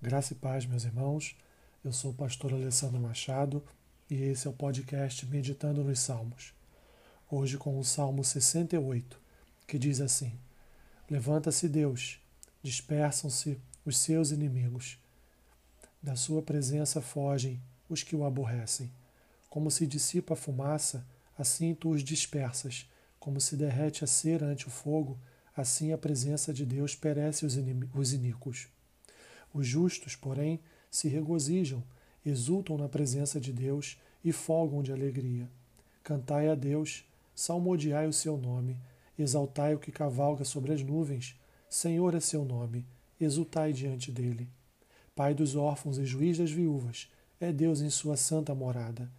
Graça e paz, meus irmãos. Eu sou o pastor Alessandro Machado e esse é o podcast Meditando nos Salmos. Hoje com o Salmo 68, que diz assim: Levanta-se Deus, dispersam-se os seus inimigos. Da sua presença fogem os que o aborrecem. Como se dissipa a fumaça, assim tu os dispersas. Como se derrete a cera ante o fogo, assim a presença de Deus perece os iníquos. Os justos, porém, se regozijam, exultam na presença de Deus e folgam de alegria. Cantai a Deus, salmodiai o seu nome, exaltai o que cavalga sobre as nuvens. Senhor é seu nome, exultai diante dele. Pai dos órfãos e juiz das viúvas, é Deus em sua santa morada.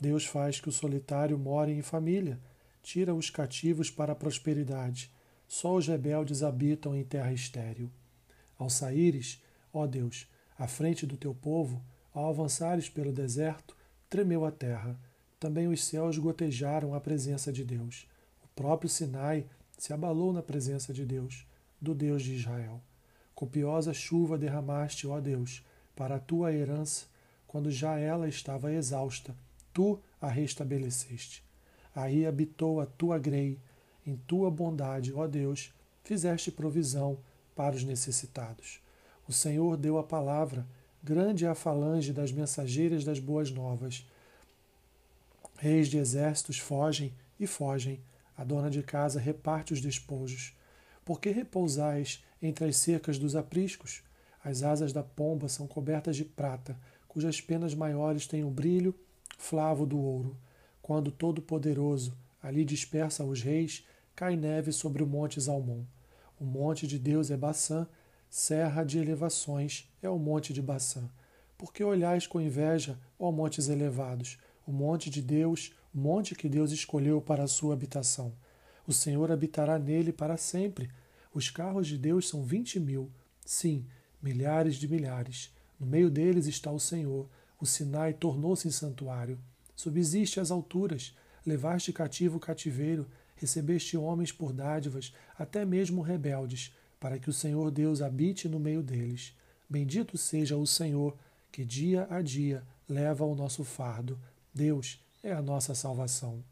Deus faz que o solitário more em família, tira os cativos para a prosperidade. Só os rebeldes habitam em terra estéril. Ao saíres, Ó Deus, à frente do teu povo, ao avançares pelo deserto, tremeu a terra. Também os céus gotejaram a presença de Deus. O próprio Sinai se abalou na presença de Deus, do Deus de Israel. Copiosa chuva derramaste, ó Deus, para a tua herança, quando já ela estava exausta, tu a restabeleceste. Aí habitou a tua grei, em tua bondade, ó Deus, fizeste provisão para os necessitados. O Senhor deu a palavra, grande é a falange das mensageiras das boas novas. Reis de exércitos fogem e fogem, a dona de casa reparte os despojos. Por que repousais entre as cercas dos apriscos? As asas da pomba são cobertas de prata, cujas penas maiores têm o brilho flavo do ouro. Quando Todo-Poderoso ali dispersa os reis, cai neve sobre o monte Zalmon. O monte de Deus é Baçã, serra de elevações é o monte de Baçã. Porque olhais com inveja, ó montes elevados, o monte de Deus, o monte que Deus escolheu para a sua habitação. O Senhor habitará nele para sempre. Os carros de Deus são vinte mil, sim, milhares de milhares. No meio deles está o Senhor. O Sinai tornou-se em santuário. Subsiste às alturas, levaste cativo o cativeiro, recebeste homens por dádivas, até mesmo rebeldes para que o Senhor Deus habite no meio deles. Bendito seja o Senhor, que dia a dia leva o nosso fardo. Deus é a nossa salvação.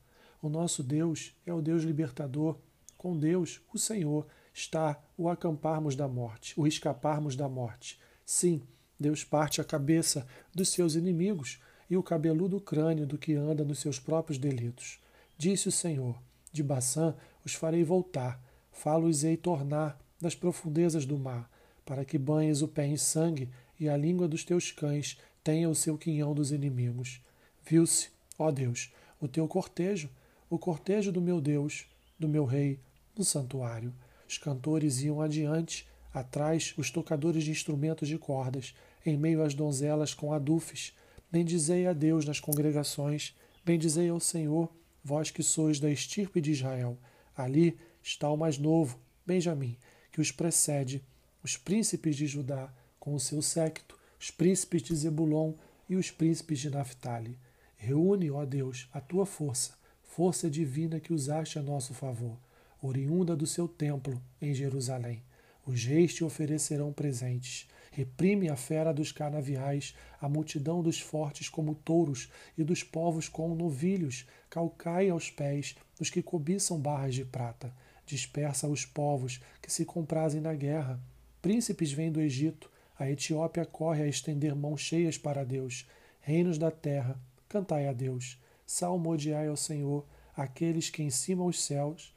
O nosso Deus é o Deus libertador. Com Deus, o Senhor, está o acamparmos da morte, o escaparmos da morte. Sim, Deus parte a cabeça dos seus inimigos e o cabeludo crânio do que anda nos seus próprios delitos. Disse o Senhor: De Baçã os farei voltar, falo-os-ei tornar das profundezas do mar, para que banhes o pé em sangue e a língua dos teus cães tenha o seu quinhão dos inimigos. Viu-se, ó Deus, o teu cortejo, o cortejo do meu Deus, do meu rei, no santuário. Os cantores iam adiante, atrás os tocadores de instrumentos de cordas, em meio às donzelas com adufes. Bendizei a Deus nas congregações, bendizei ao Senhor, vós que sois da estirpe de Israel. Ali está o mais novo, Benjamim, que os precede, os príncipes de Judá com o seu séquito, os príncipes de Zebulon e os príncipes de Naphtali. Reúne, ó Deus, a tua força, força divina que usaste a nosso favor, oriunda do seu templo em Jerusalém. Os reis te oferecerão presentes. Reprime a fera dos canaviais, a multidão dos fortes como touros e dos povos como novilhos. Calcai aos pés os que cobiçam barras de prata dispersa os povos que se comprazem na guerra. Príncipes vêm do Egito, a Etiópia corre a estender mãos cheias para Deus. Reinos da terra, cantai a Deus. Salmodiai ao Senhor, aqueles que em cima os céus,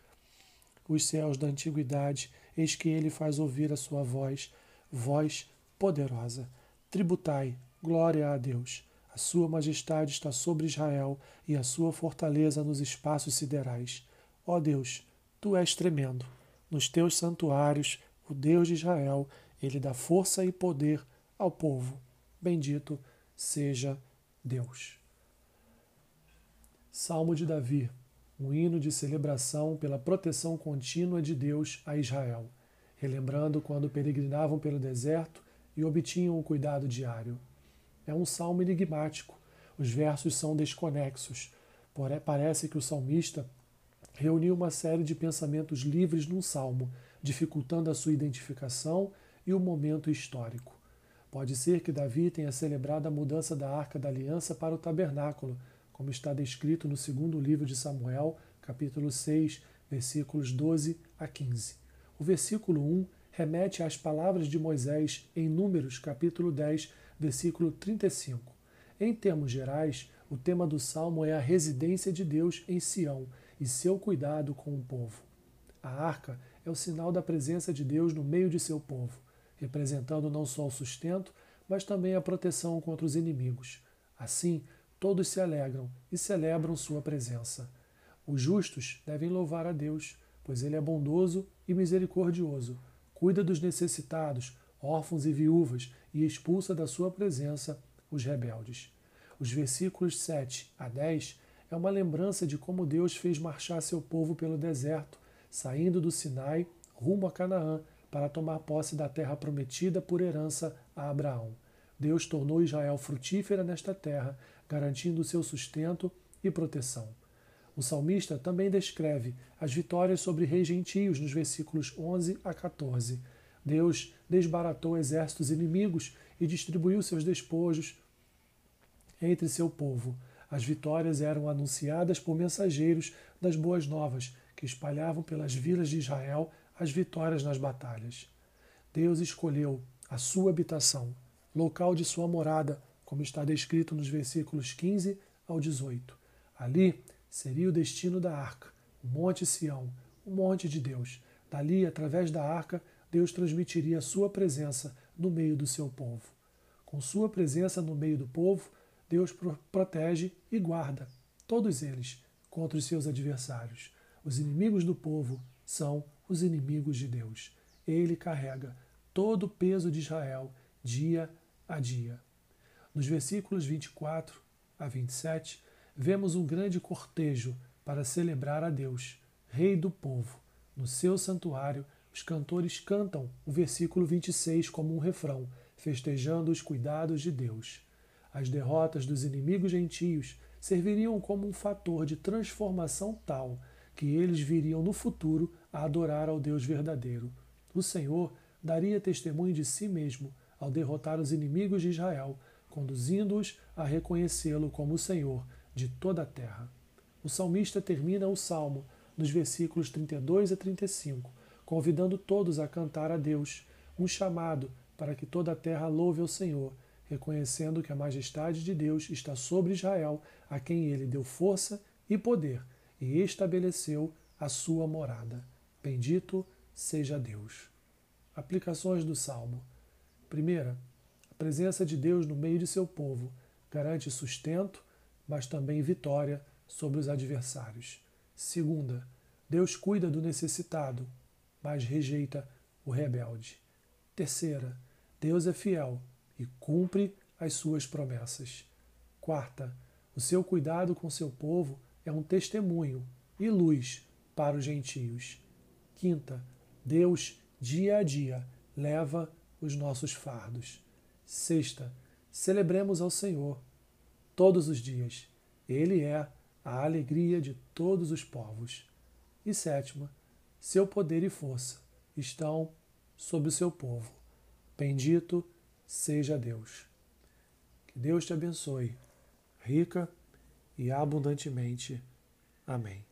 os céus da antiguidade, eis que ele faz ouvir a sua voz, voz poderosa. Tributai, glória a Deus. A sua majestade está sobre Israel e a sua fortaleza nos espaços siderais. Ó Deus, Tu és tremendo. Nos teus santuários, o Deus de Israel, ele dá força e poder ao povo. Bendito seja Deus. Salmo de Davi, um hino de celebração pela proteção contínua de Deus a Israel, relembrando quando peregrinavam pelo deserto e obtinham o cuidado diário. É um salmo enigmático. Os versos são desconexos. Porém, parece que o salmista reuniu uma série de pensamentos livres num salmo, dificultando a sua identificação e o momento histórico. Pode ser que Davi tenha celebrado a mudança da arca da aliança para o tabernáculo, como está descrito no segundo livro de Samuel, capítulo 6, versículos 12 a 15. O versículo 1 remete às palavras de Moisés em Números, capítulo 10, versículo 35. Em termos gerais, o tema do salmo é a residência de Deus em Sião e seu cuidado com o povo. A arca é o sinal da presença de Deus no meio de seu povo representando não só o sustento, mas também a proteção contra os inimigos. Assim, todos se alegram e celebram sua presença. Os justos devem louvar a Deus, pois ele é bondoso e misericordioso, cuida dos necessitados, órfãos e viúvas e expulsa da sua presença os rebeldes. Os versículos 7 a 10 é uma lembrança de como Deus fez marchar seu povo pelo deserto, saindo do Sinai rumo a Canaã, para tomar posse da terra prometida por herança a Abraão. Deus tornou Israel frutífera nesta terra, garantindo seu sustento e proteção. O salmista também descreve as vitórias sobre reis gentios nos versículos 11 a 14. Deus desbaratou exércitos inimigos e distribuiu seus despojos entre seu povo. As vitórias eram anunciadas por mensageiros das boas novas, que espalhavam pelas vilas de Israel as vitórias nas batalhas. Deus escolheu a sua habitação, local de sua morada, como está descrito nos versículos 15 ao 18. Ali seria o destino da arca, o Monte Sião, o monte de Deus. Dali, através da arca, Deus transmitiria a sua presença no meio do seu povo. Com sua presença no meio do povo, Deus protege e guarda todos eles contra os seus adversários. Os inimigos do povo são os inimigos de Deus. Ele carrega todo o peso de Israel dia a dia. Nos versículos 24 a 27, vemos um grande cortejo para celebrar a Deus, Rei do povo. No seu santuário, os cantores cantam o versículo 26 como um refrão, festejando os cuidados de Deus. As derrotas dos inimigos gentios serviriam como um fator de transformação tal que eles viriam no futuro a adorar ao Deus verdadeiro. O Senhor daria testemunho de si mesmo ao derrotar os inimigos de Israel, conduzindo-os a reconhecê-lo como o Senhor de toda a terra. O salmista termina o salmo nos versículos 32 a 35, convidando todos a cantar a Deus, um chamado para que toda a terra louve ao Senhor, reconhecendo que a majestade de Deus está sobre Israel, a quem ele deu força e poder e estabeleceu a sua morada. Bendito seja Deus. Aplicações do Salmo. Primeira, a presença de Deus no meio de seu povo garante sustento, mas também vitória sobre os adversários. Segunda, Deus cuida do necessitado, mas rejeita o rebelde. Terceira, Deus é fiel e cumpre as suas promessas. Quarta, o seu cuidado com seu povo é um testemunho e luz para os gentios. Quinta, Deus, dia a dia, leva os nossos fardos. Sexta, celebremos ao Senhor todos os dias. Ele é a alegria de todos os povos. E sétima, seu poder e força estão sobre o seu povo. Bendito seja Deus. Que Deus te abençoe, rica e abundantemente. Amém.